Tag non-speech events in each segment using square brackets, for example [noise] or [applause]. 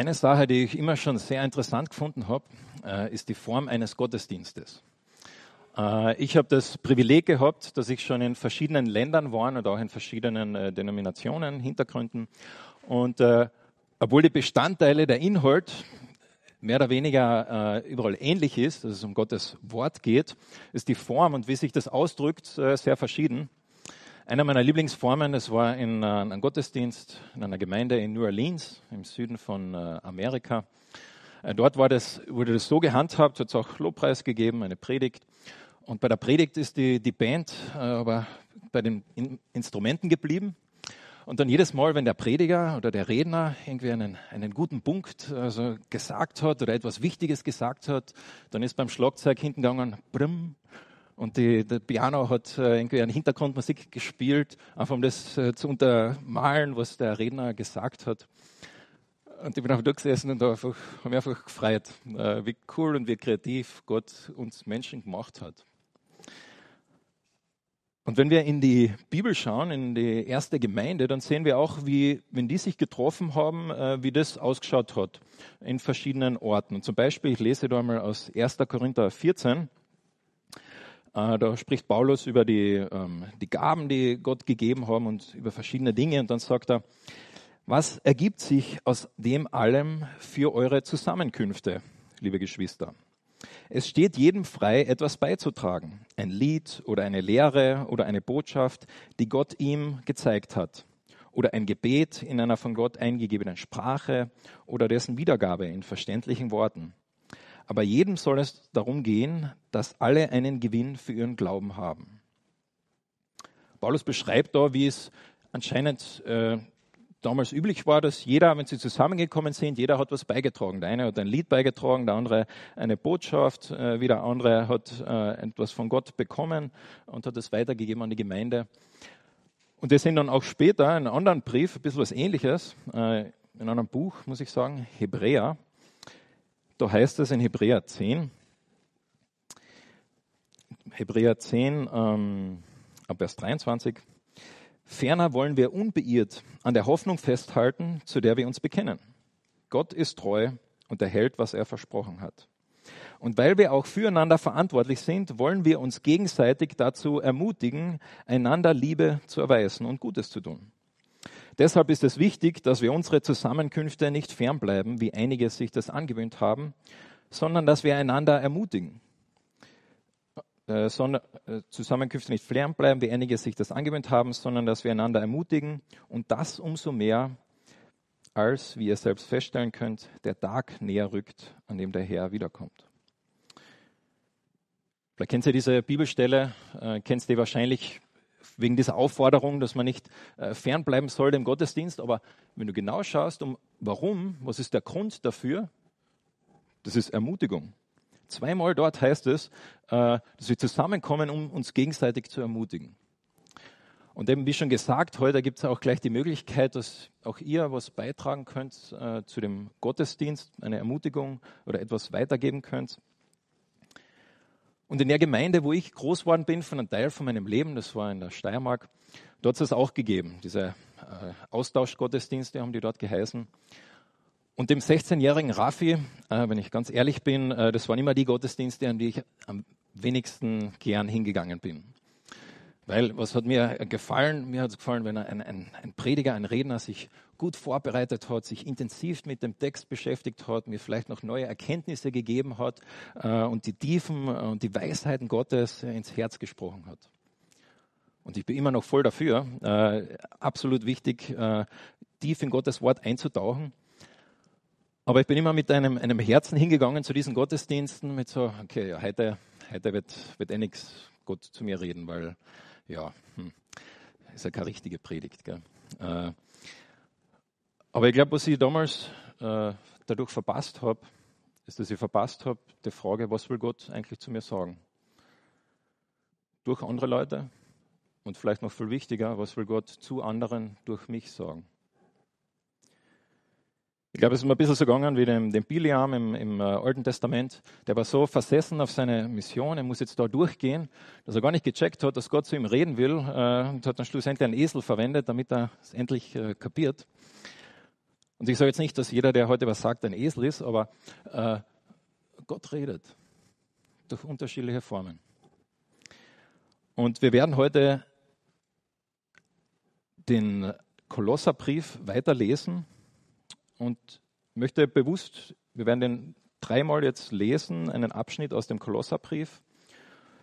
Eine Sache, die ich immer schon sehr interessant gefunden habe, äh, ist die Form eines Gottesdienstes. Äh, ich habe das Privileg gehabt, dass ich schon in verschiedenen Ländern war und auch in verschiedenen äh, Denominationen, Hintergründen. Und obwohl die Bestandteile, der Inhalt mehr oder weniger überall ähnlich ist, dass es um Gottes Wort geht, ist die Form und wie sich das ausdrückt sehr verschieden. Einer meiner Lieblingsformen, das war in äh, einem Gottesdienst in einer Gemeinde in New Orleans im Süden von äh, Amerika. Äh, dort das, wurde das so gehandhabt, hat es auch Lobpreis gegeben, eine Predigt. Und bei der Predigt ist die, die Band aber bei den Instrumenten geblieben. Und dann jedes Mal, wenn der Prediger oder der Redner irgendwie einen, einen guten Punkt also gesagt hat oder etwas Wichtiges gesagt hat, dann ist beim Schlagzeug hinten gegangen, brumm, und die, der Piano hat äh, irgendwie eine Hintergrundmusik gespielt, einfach um das äh, zu untermalen, was der Redner gesagt hat. Und ich bin einfach durchgesessen und habe mich einfach gefreut, äh, wie cool und wie kreativ Gott uns Menschen gemacht hat. Und wenn wir in die Bibel schauen, in die erste Gemeinde, dann sehen wir auch, wie, wenn die sich getroffen haben, wie das ausgeschaut hat in verschiedenen Orten. Und zum Beispiel, ich lese da mal aus 1. Korinther 14, äh, da spricht Paulus über die, ähm, die Gaben, die Gott gegeben haben und über verschiedene Dinge. Und dann sagt er, was ergibt sich aus dem allem für eure Zusammenkünfte, liebe Geschwister? Es steht jedem frei, etwas beizutragen. Ein Lied oder eine Lehre oder eine Botschaft, die Gott ihm gezeigt hat. Oder ein Gebet in einer von Gott eingegebenen Sprache oder dessen Wiedergabe in verständlichen Worten. Aber jedem soll es darum gehen, dass alle einen Gewinn für ihren Glauben haben. Paulus beschreibt da, wie es anscheinend äh, damals üblich war, dass jeder, wenn sie zusammengekommen sind, jeder hat was beigetragen. Der eine hat ein Lied beigetragen, der andere eine Botschaft, äh, wieder andere hat äh, etwas von Gott bekommen und hat es weitergegeben an die Gemeinde. Und wir sehen dann auch später in einem anderen Brief, ein bisschen was ähnliches, äh, in einem Buch, muss ich sagen, Hebräer, da heißt es in Hebräer 10, Hebräer 10, ähm, Vers 23, Ferner wollen wir unbeirrt an der Hoffnung festhalten, zu der wir uns bekennen. Gott ist treu und erhält, was er versprochen hat. Und weil wir auch füreinander verantwortlich sind, wollen wir uns gegenseitig dazu ermutigen, einander Liebe zu erweisen und Gutes zu tun. Deshalb ist es wichtig, dass wir unsere Zusammenkünfte nicht fernbleiben, wie einige sich das angewöhnt haben, sondern dass wir einander ermutigen. Äh, sondern, äh, Zusammenkünfte nicht fernbleiben, wie einige sich das angewöhnt haben, sondern dass wir einander ermutigen und das umso mehr, als, wie ihr selbst feststellen könnt, der Tag näher rückt, an dem der Herr wiederkommt. Vielleicht kennt ihr diese Bibelstelle, äh, ihr wahrscheinlich wegen dieser Aufforderung, dass man nicht äh, fernbleiben soll dem Gottesdienst. Aber wenn du genau schaust, um warum, was ist der Grund dafür, das ist Ermutigung. Zweimal dort heißt es, äh, dass wir zusammenkommen, um uns gegenseitig zu ermutigen. Und eben, wie schon gesagt, heute gibt es auch gleich die Möglichkeit, dass auch ihr was beitragen könnt äh, zu dem Gottesdienst, eine Ermutigung oder etwas weitergeben könnt. Und in der Gemeinde, wo ich groß geworden bin, von einem Teil von meinem Leben, das war in der Steiermark, dort hat es auch gegeben. Diese äh, Austauschgottesdienste haben die dort geheißen. Und dem 16-jährigen Raffi, äh, wenn ich ganz ehrlich bin, äh, das waren immer die Gottesdienste, an die ich am wenigsten gern hingegangen bin. Weil was hat mir gefallen? Mir hat es gefallen, wenn ein, ein, ein, Prediger, ein Redner sich gut vorbereitet hat, sich intensiv mit dem Text beschäftigt hat, mir vielleicht noch neue Erkenntnisse gegeben hat äh, und die Tiefen und die Weisheiten Gottes ins Herz gesprochen hat. Und ich bin immer noch voll dafür, äh, absolut wichtig, äh, tief in Gottes Wort einzutauchen. Aber ich bin immer mit einem, einem Herzen hingegangen zu diesen Gottesdiensten, mit so, okay, ja, heute, heute wird, wird eh nichts Gott zu mir reden, weil ja, hm, ist ja keine richtige Predigt. Gell? Äh, aber ich glaube, was ich damals äh, dadurch verpasst habe, ist, dass ich verpasst habe, die Frage, was will Gott eigentlich zu mir sagen? Durch andere Leute und vielleicht noch viel wichtiger, was will Gott zu anderen durch mich sagen? Ich glaube, es ist mir ein bisschen so gegangen wie dem, dem Biliam im, im äh, Alten Testament. Der war so versessen auf seine Mission, er muss jetzt da durchgehen, dass er gar nicht gecheckt hat, dass Gott zu ihm reden will äh, und hat dann schlussendlich einen Esel verwendet, damit er es endlich äh, kapiert. Und ich sage jetzt nicht, dass jeder, der heute was sagt, ein Esel ist, aber äh, Gott redet durch unterschiedliche Formen. Und wir werden heute den Kolosserbrief weiterlesen und möchte bewusst, wir werden den dreimal jetzt lesen, einen Abschnitt aus dem Kolosserbrief.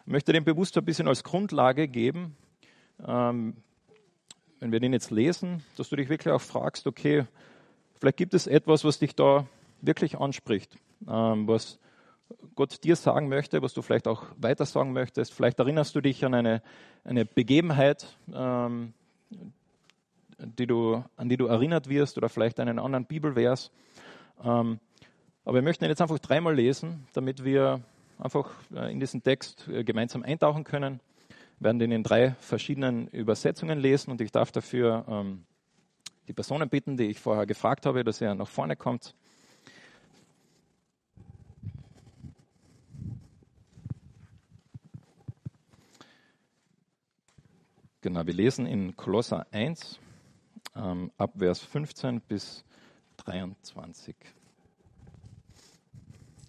Ich möchte den bewusst ein bisschen als Grundlage geben, ähm, wenn wir den jetzt lesen, dass du dich wirklich auch fragst, okay, vielleicht gibt es etwas, was dich da wirklich anspricht, ähm, was Gott dir sagen möchte, was du vielleicht auch weiter sagen möchtest. Vielleicht erinnerst du dich an eine, eine Begebenheit, ähm, die du, an die du erinnert wirst oder vielleicht einen anderen Bibelvers. Ähm, aber wir möchten ihn jetzt einfach dreimal lesen, damit wir einfach äh, in diesen Text äh, gemeinsam eintauchen können. Wir werden den in drei verschiedenen Übersetzungen lesen und ich darf dafür ähm, die Personen bitten, die ich vorher gefragt habe, dass er nach vorne kommt. Genau, wir lesen in Kolosser 1 ähm, ab Vers 15 bis 23.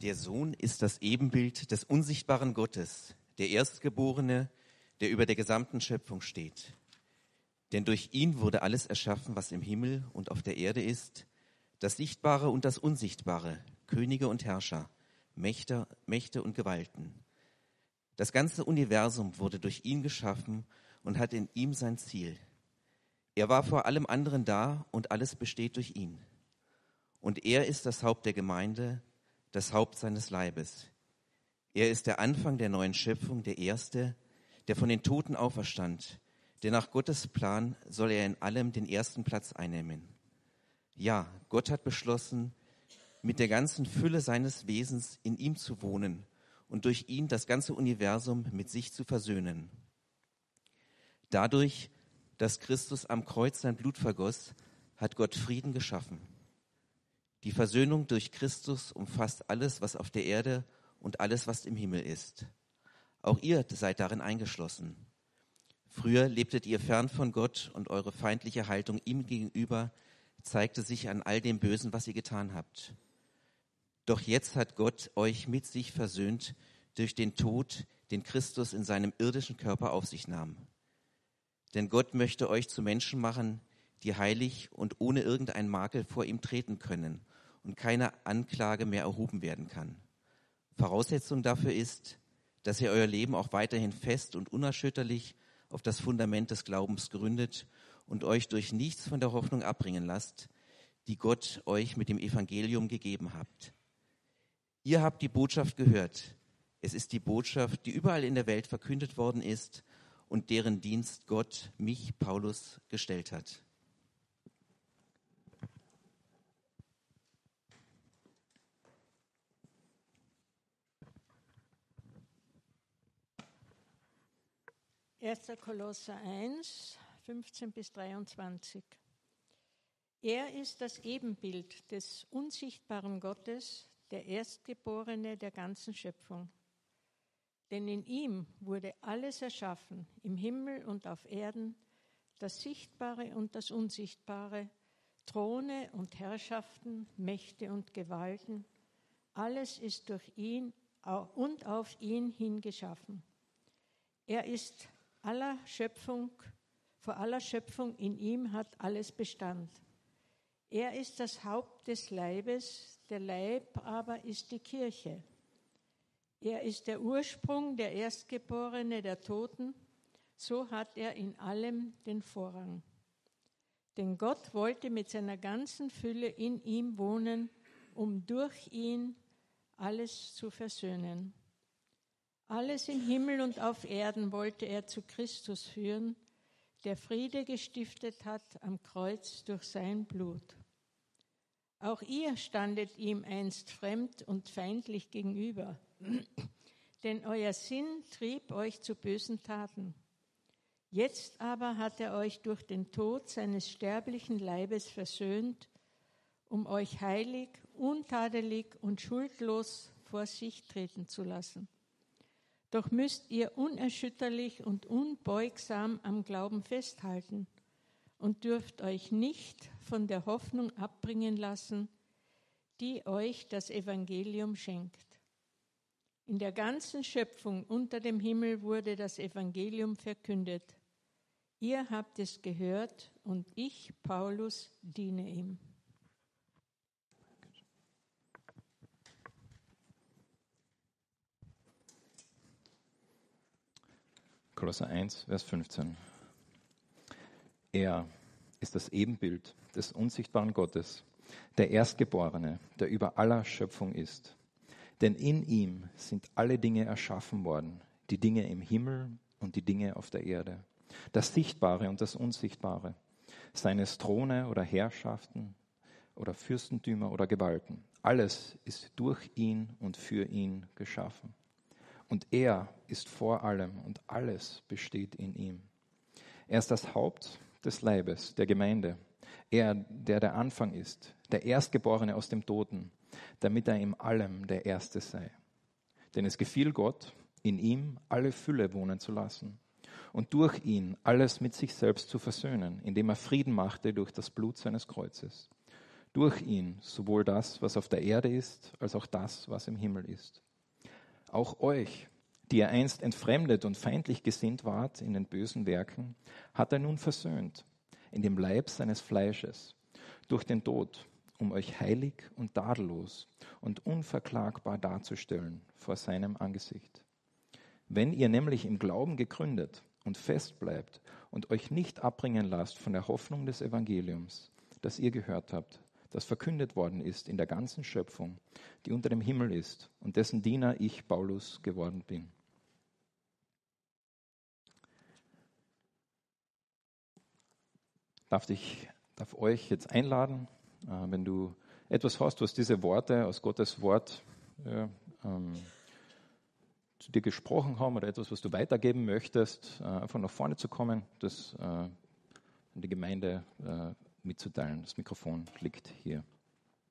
Der Sohn ist das Ebenbild des unsichtbaren Gottes, der Erstgeborene, der über der gesamten Schöpfung steht. Denn durch ihn wurde alles erschaffen, was im Himmel und auf der Erde ist, das Sichtbare und das Unsichtbare, Könige und Herrscher, Mächte, Mächte und Gewalten. Das ganze Universum wurde durch ihn geschaffen und hat in ihm sein Ziel. Er war vor allem anderen da und alles besteht durch ihn. Und er ist das Haupt der Gemeinde, das Haupt seines Leibes. Er ist der Anfang der neuen Schöpfung, der Erste, der von den Toten auferstand, denn nach Gottes Plan soll er in allem den ersten Platz einnehmen. Ja, Gott hat beschlossen, mit der ganzen Fülle seines Wesens in ihm zu wohnen und durch ihn das ganze Universum mit sich zu versöhnen. Dadurch, dass Christus am Kreuz sein Blut vergoss, hat Gott Frieden geschaffen. Die Versöhnung durch Christus umfasst alles, was auf der Erde und alles, was im Himmel ist. Auch ihr seid darin eingeschlossen. Früher lebtet ihr fern von Gott und eure feindliche Haltung ihm gegenüber zeigte sich an all dem Bösen, was ihr getan habt. Doch jetzt hat Gott euch mit sich versöhnt durch den Tod, den Christus in seinem irdischen Körper auf sich nahm. Denn Gott möchte euch zu Menschen machen, die heilig und ohne irgendeinen Makel vor ihm treten können und keine Anklage mehr erhoben werden kann. Voraussetzung dafür ist, dass ihr euer Leben auch weiterhin fest und unerschütterlich auf das Fundament des Glaubens gründet und euch durch nichts von der Hoffnung abbringen lasst, die Gott euch mit dem Evangelium gegeben habt. Ihr habt die Botschaft gehört. Es ist die Botschaft, die überall in der Welt verkündet worden ist und deren Dienst Gott mich, Paulus, gestellt hat. 1. Kolosser 1, 15 bis 23. Er ist das Ebenbild des unsichtbaren Gottes, der Erstgeborene der ganzen Schöpfung. Denn in ihm wurde alles erschaffen, im Himmel und auf Erden, das Sichtbare und das Unsichtbare, Throne und Herrschaften, Mächte und Gewalten. Alles ist durch ihn und auf ihn hingeschaffen. Er ist aller Schöpfung, vor aller Schöpfung in ihm hat alles Bestand. Er ist das Haupt des Leibes, der Leib aber ist die Kirche. Er ist der Ursprung, der Erstgeborene der Toten, so hat er in allem den Vorrang. Denn Gott wollte mit seiner ganzen Fülle in ihm wohnen, um durch ihn alles zu versöhnen. Alles im Himmel und auf Erden wollte er zu Christus führen, der Friede gestiftet hat am Kreuz durch sein Blut. Auch ihr standet ihm einst fremd und feindlich gegenüber, [clears throat] denn euer Sinn trieb euch zu bösen Taten. Jetzt aber hat er euch durch den Tod seines sterblichen Leibes versöhnt, um euch heilig, untadelig und schuldlos vor sich treten zu lassen. Doch müsst ihr unerschütterlich und unbeugsam am Glauben festhalten und dürft euch nicht von der Hoffnung abbringen lassen, die euch das Evangelium schenkt. In der ganzen Schöpfung unter dem Himmel wurde das Evangelium verkündet. Ihr habt es gehört und ich, Paulus, diene ihm. Kolosser 1, Vers 15. Er ist das Ebenbild des unsichtbaren Gottes, der Erstgeborene, der über aller Schöpfung ist. Denn in ihm sind alle Dinge erschaffen worden, die Dinge im Himmel und die Dinge auf der Erde, das Sichtbare und das Unsichtbare, seines Throne oder Herrschaften oder Fürstentümer oder Gewalten. Alles ist durch ihn und für ihn geschaffen. Und er ist vor allem und alles besteht in ihm. Er ist das Haupt des Leibes, der Gemeinde. Er, der der Anfang ist, der Erstgeborene aus dem Toten, damit er in allem der Erste sei. Denn es gefiel Gott, in ihm alle Fülle wohnen zu lassen und durch ihn alles mit sich selbst zu versöhnen, indem er Frieden machte durch das Blut seines Kreuzes. Durch ihn sowohl das, was auf der Erde ist, als auch das, was im Himmel ist auch euch, die ihr einst entfremdet und feindlich gesinnt wart in den bösen Werken, hat er nun versöhnt in dem Leib seines Fleisches durch den Tod, um euch heilig und tadellos und unverklagbar darzustellen vor seinem Angesicht. Wenn ihr nämlich im Glauben gegründet und fest bleibt und euch nicht abbringen lasst von der Hoffnung des Evangeliums, das ihr gehört habt, das verkündet worden ist in der ganzen Schöpfung, die unter dem Himmel ist und dessen Diener ich, Paulus, geworden bin. Darf ich darf euch jetzt einladen, äh, wenn du etwas hast, was diese Worte aus Gottes Wort ja, ähm, zu dir gesprochen haben oder etwas, was du weitergeben möchtest, äh, einfach nach vorne zu kommen, das äh, in die Gemeinde äh, mitzuteilen. Das Mikrofon liegt hier.